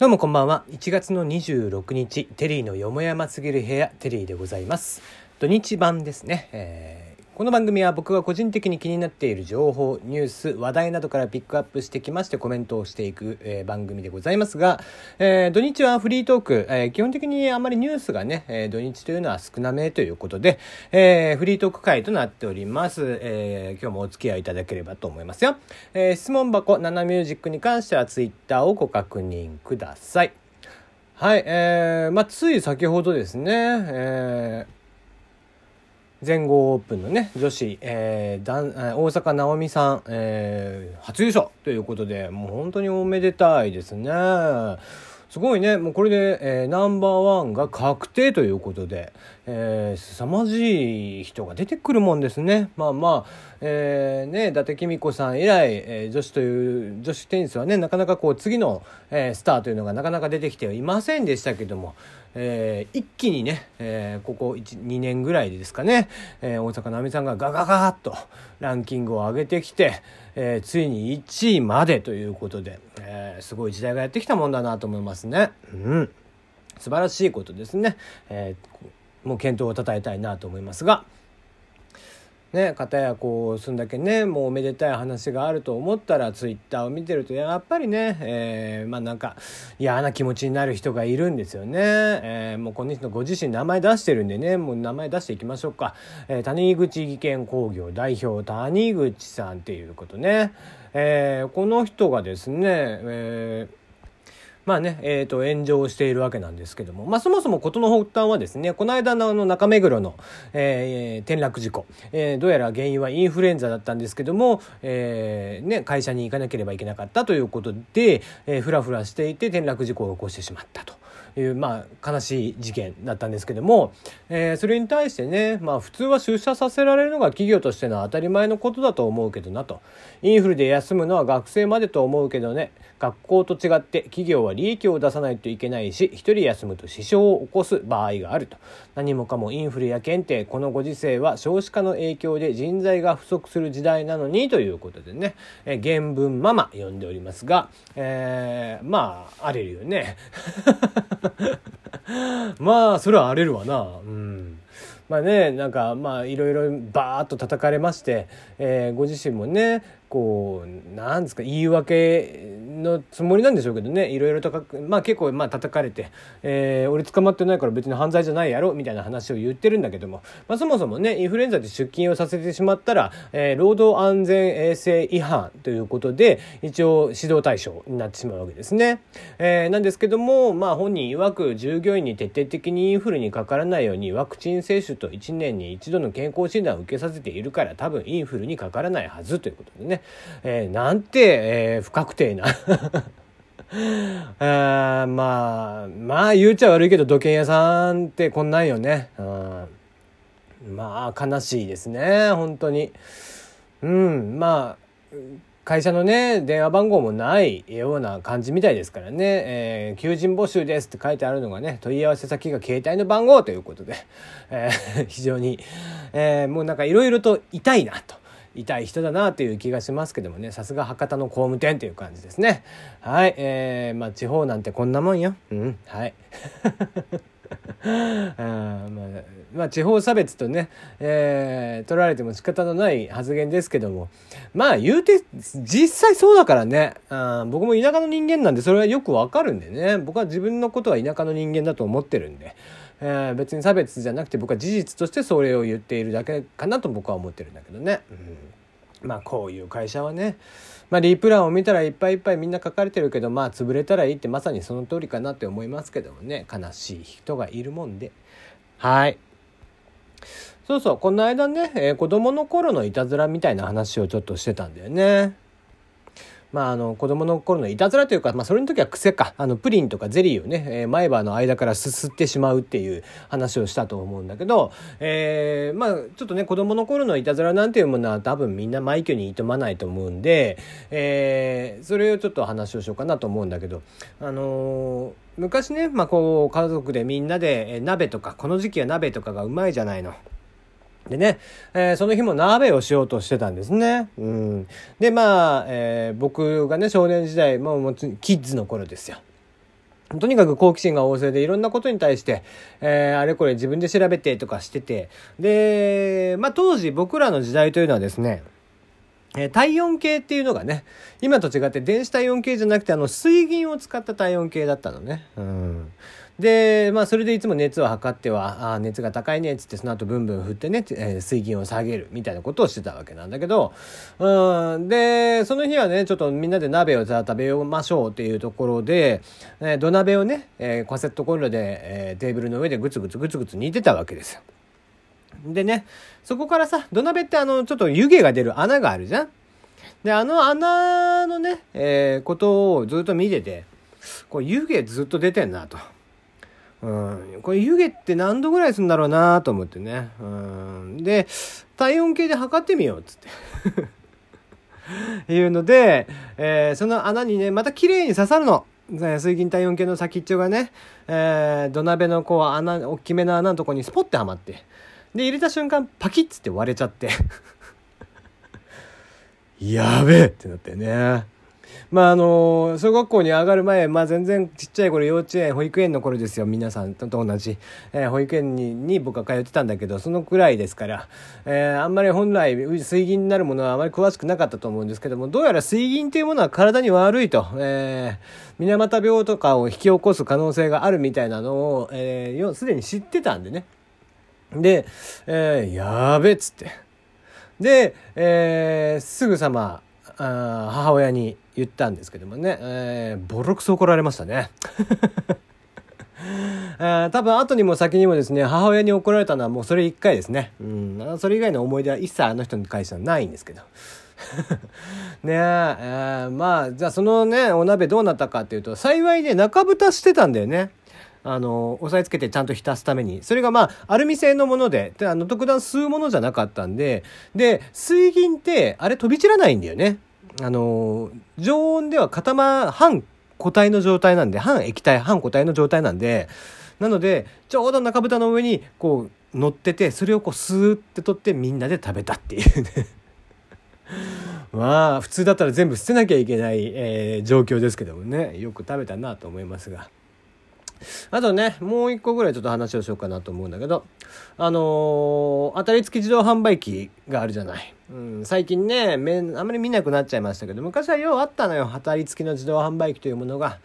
どうもこんばんは。1月の26日、テリーのよもやますぎる部屋、テリーでございます。土日版ですね。えーこの番組は僕が個人的に気になっている情報、ニュース、話題などからピックアップしてきましてコメントをしていく、えー番組でございますが、えー土日はフリートーク、えー基本的にあまりニュースがね、えー土日というのは少なめということで、えーフリートーク会となっております。えー今日もお付き合いいただければと思いますよ。えー質問箱、ナナミュージックに関してはツイッターをご確認ください。はい、えー、まあ、つい先ほどですね、えー全豪オープンのね女子、えーだん大坂なおみさん、えー初優勝ということでもう本当におめでたいですね。すごいね。もうこれで、えーナンバーワンが確定ということで、えー、凄まじい人が出てくるもんですねまあまあ、えーね伊達公子さん以来、えー女子という女子テニスはねなかなかこう次の、えースターというのがなかなか出てきてはいませんでしたけども、えー一気にね、えーここ2年ぐらいですかね、えー大坂なみさんがガガガーッとランキングを上げてきて、えーついに1位までということで、えーすごい時代がやってきたもんだなと思いますね。うん素晴らしいことですね。えーもう検討をたたえたいなと思いますが。ね、片やこうそんだけねもうおめでたい話があると思ったらツイッターを見てるとやっぱりね、えーまあなんか嫌な気持ちになる人がいるんですよね、えーもうこの人ご自身名前出してるんでねもう名前出していきましょうか、えー谷口技研工業代表谷口さんっていうことね、えーこの人がですね、えーまあね、えー、と炎上しているわけなんですけども、まあ、そもそも事の発端はですねこの間のあの中目黒の、えー転落事故、えーどうやら原因はインフルエンザだったんですけども、えーね、会社に行かなければいけなかったということで、えー、ふらふらしていて転落事故を起こしてしまったと。いうまあ、悲しい事件だったんですけども、えーそれに対してね、まあ、普通は出社させられるのが企業としての当たり前のことだと思うけどなと。インフルで休むのは学生までと思うけどね学校と違って企業は利益を出さないといけないし一人休むと支障を起こす場合があると。何もかもインフルや検定このご時世は少子化の影響で人材が不足する時代なのにということでね、えー原文ママ読んでおりますが、えーまあ荒れるよね。まあそれは荒れるわな。うん。まあねなんかまあいろいろバーッと叩かれまして、えーご自身もねこうなんですか言い訳のつもりなんでしょうけどね。いろいろとかまあ結構まあ叩かれて、えー俺捕まってないから別に犯罪じゃないやろみたいな話を言ってるんだけども、まあ、そもそもねインフルエンザで出勤をさせてしまったら、えー労働安全衛生違反ということで一応指導対象になってしまうわけですね。えーなんですけども、まあ、本人曰く従業員に徹底的にインフルにかからないようにワクチン接種と1年に一度の健康診断を受けさせているから多分インフルにかからないはずということでね、えーなんて、えー不確定な あまあまあ言うちゃ悪いけど土建屋さんってこんなんよね。うんまあ悲しいですね本当に。うんまあ会社のね電話番号もないような感じみたいですからね、えー求人募集ですって書いてあるのがね問い合わせ先が携帯の番号ということで、えー非常に、えーもうなんかいろいろと痛いなと。痛い人だなという気がしますけどもね。さすが博多の工務店という感じですね。はい。えー、まあ地方なんてこんなもんよ。うん。はい。あまあ、まあ地方差別とね、えー取られても仕方のない発言ですけども。まあ言うて実際そうだからね。あ僕も田舎の人間なんでそれはよくわかるんでね。僕は自分のことは田舎の人間だと思ってるんで、えー別に差別じゃなくて僕は事実としてそれを言っているだけかなと僕は思ってるんだけどね。うん。まあこういう会社はね、まあ、リプランを見たらいっぱいいっぱいみんな書かれてるけどまあ潰れたらいいってまさにその通りかなって思いますけどもね。悲しい人がいるもんで。はい。そうそう。この間ね、えー子供の頃のいたずらみたいな話をちょっとしてたんだよね。まあ、あの子供の頃のいたずらというか、まあ、それの時は癖かあのプリンとかゼリーをね、えー前歯の間からすすってしまうっていう話をしたと思うんだけど、えーまあちょっとね子供の頃のいたずらなんていうものは多分みんな枚挙にいとまないと思うんで、えーそれをちょっと話をしようかなと思うんだけどあのー昔ね、まあ、こう家族でみんなで鍋とかこの時期は鍋とかがうまいじゃないの。でね、えーその日も鍋をしようとしてたんですね。うん、でまあ、えー僕がね少年時代もうもうキッズの頃ですよ。とにかく好奇心が旺盛でいろんなことに対して、えー、あれこれ自分で調べてとかしてて、で、まあ当時僕らの時代というのはですね、え、体温計っていうのがね、今と違って電子体温計じゃなくてあの水銀を使った体温計だったのね。うん。で、まあそれでいつも熱を測っては、あ熱が高いねっつってその後ブンブン振ってね、えー、水銀を下げるみたいなことをしてたわけなんだけど、うん、で、その日はね、ちょっとみんなで鍋を食べましょうっていうところで、えー、土鍋をね、えー、カセットコンロで、えー、テーブルの上でグツグツグツグツ煮てたわけですよ。でね、そこからさ、土鍋ってあの、ちょっと湯気が出る穴があるじゃんで、あの穴のね、えー、ことをずっと見てて、こう湯気ずっと出てんなと。うん、これ湯気って何度ぐらいするんだろうなと思ってね。うん、で、体温計で測ってみようっつって。いうので、えー、その穴にね、また綺麗に刺さるの。水銀体温計の先っちょがね、えー、土鍋のこう穴、大きめの穴のとこにスポッてはまって。で、入れた瞬間、パキッつって割れちゃって やべえってなってね。まああの小学校に上がる前、まあ、全然ちっちゃい頃幼稚園保育園の頃ですよ皆さんと同じ、えー、保育園にに僕は通ってたんだけどそのくらいですから、えー、あんまり本来水銀になるものはあまり詳しくなかったと思うんですけどもどうやら水銀というものは体に悪いと、えー、水俣病とかを引き起こす可能性があるみたいなのを、えー、に知ってたんでね。で、えー、やべっつって。で、えー、すぐさまあ母親に言ったんですけどもね、えー、ボロクソ怒られましたね。多分後にも先にもですね母親に怒られたのはもうそれ1回ですね、うん、それ以外の思い出は一切あの人に返してはないんですけど。ねえ、まあじゃあそのねお鍋どうなったかっていうと幸いね中蓋してたんだよね。あの押さえつけてちゃんと浸すために。それがまあアルミ製のものでであの特段吸うものじゃなかったんでで水銀ってあれ飛び散らないんだよね。あの常温では固ま半固体の状態なんで半液体半固体の状態なんでなのでちょうど中蓋の上にこう乗っててそれをこうスーって取ってみんなで食べたっていうね。まあ普通だったら全部捨てなきゃいけない、えー、状況ですけどもね。よく食べたなと思いますが。あとね、もう一個ぐらいちょっと話をしようかなと思うんだけど、あのー、当たり付き自動販売機があるじゃない。うん、最近ね、めあんまり見なくなっちゃいましたけど、昔はようあったのよ、当たり付きの自動販売機というものが。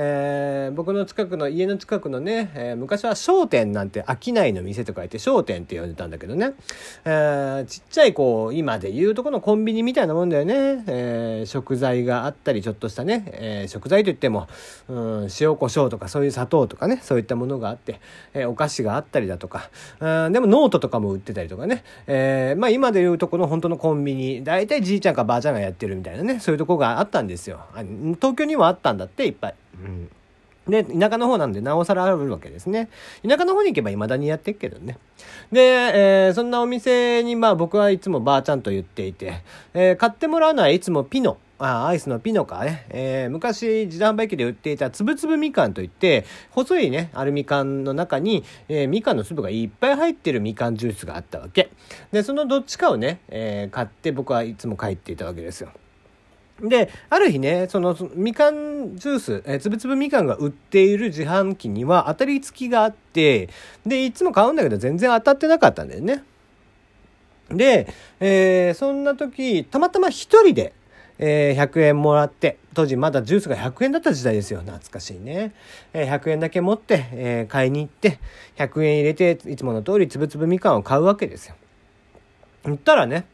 えー、僕の近くの家の近くのね、えー、昔は商店なんて商いの店とか言って商店って呼んでたんだけどね、えー、ちっちゃいこう今で言うとこのコンビニみたいなもんだよね、え食材があったりちょっとしたね、え食材といっても、うん、塩コショウとかそういう砂糖とかね。そういったものがあって、えお菓子があったりだとか、うん、でもノートとかも売ってたりとかね、えまあ今でいうとこの本当のコンビニ大体じいちゃんかばあちゃんがやってるみたいなねそういうとこがあったんですよ東京にはあったんだっていっぱい。うんで、田舎の方なんでなおさらあるわけですね。田舎の方に行けばいまだにやってっけどね。で、えー、そんなお店にまあ僕はいつもばあちゃんと言っていて、えー、買ってもらうのはいつもピノ。あアイスのピノかね、えー、昔自動販売機で売っていたつぶつぶみかんといって細いねアルミ缶の中に、えー、みかんの粒がいっぱい入ってるみかんジュースがあったわけ。でそのどっちかをね、えー、買って僕はいつも帰っていたわけですよ。で、ある日ね、その、みかんジュース、えー、つぶつぶみかんが売っている自販機には当たり付きがあって、で、いつも買うんだけど全然当たってなかったんだよね。で、えー、そんな時、たまたま一人で、えー、100円もらって、当時まだジュースが100円だった時代ですよ。懐かしいね。えー、100円だけ持って、えー、買いに行って、100円入れて、いつもの通りつぶつぶみかんを買うわけですよ。言ったらね、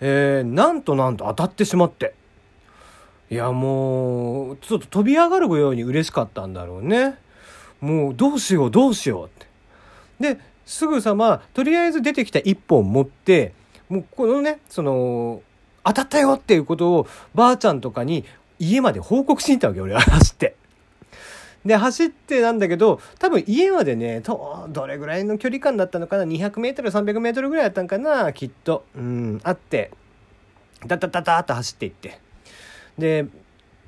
えー、なんとなんと当たってしまって。いやもうちょっと飛び上がるように嬉しかったんだろうねもうどうしようどうしようってですぐさまとりあえず出てきた1本持ってもうこのねその当たったよっていうことをばあちゃんとかに家まで報告しに行ったわけ俺は走って。で、走ってなんだけど、多分家までね、ど、れぐらいの距離感だったのかな ?200 メートル、300メートルぐらいだったんかな？きっと。うん、あって、ダダダダーっと走っていって。で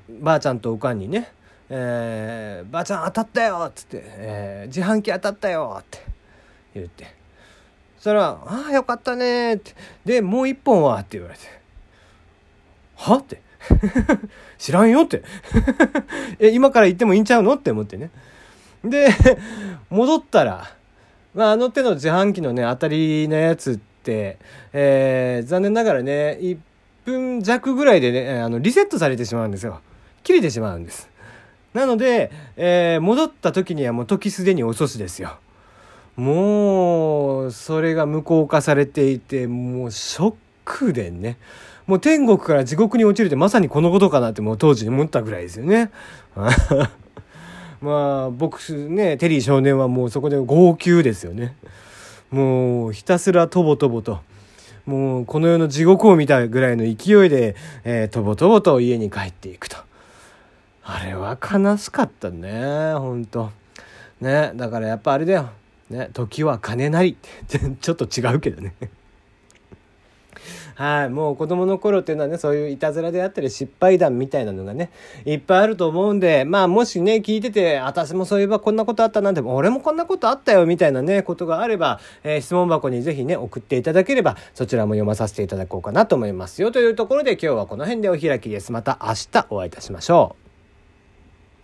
ばあちゃんとおかんにね「えー、ばあちゃん当たったよ」っつって、えー「自販機当たったよ」って言ってそしたら「ああよかったね」ってでもう一本はって言われて「は?」って。知らんよって。え今から行ってもいいんちゃうのって思ってね。で 戻ったら、まあ、あの手の自販機のね当たりのやつって、えー、残念ながらね1分弱ぐらいでねあのリセットされてしまうんですよ。切れてしまうんです。なので、えー、戻った時にはもう時すでに遅しですよ。もうそれが無効化されていてもうショックでね。もう天国から地獄に落ちるってまさにこのことかなってもう当時思ったぐらいですよね。まあ僕ねテリー少年はもうそこで号泣ですよね。もうひたすらとぼとぼと。もうこの世の地獄を見たぐらいの勢いで、えー、とぼとぼと家に帰っていくと。あれは悲しかったね、ほんと。ね、だからやっぱあれだよ。ね、時は金なり。ちょっと違うけどね。はい、もう子供の頃っていうのはね、そういういたずらであったり失敗談みたいなのがね、いっぱいあると思うんで、まあもしね、聞いてて、私もそういえばこんなことあったなんて、俺もこんなことあったよみたいなね、ことがあれば、えー、質問箱にぜひね、送っていただければ、そちらも読まさせていただこうかなと思いますよ。というところで今日はこの辺でお開きです。また明日お会いいたしましょう。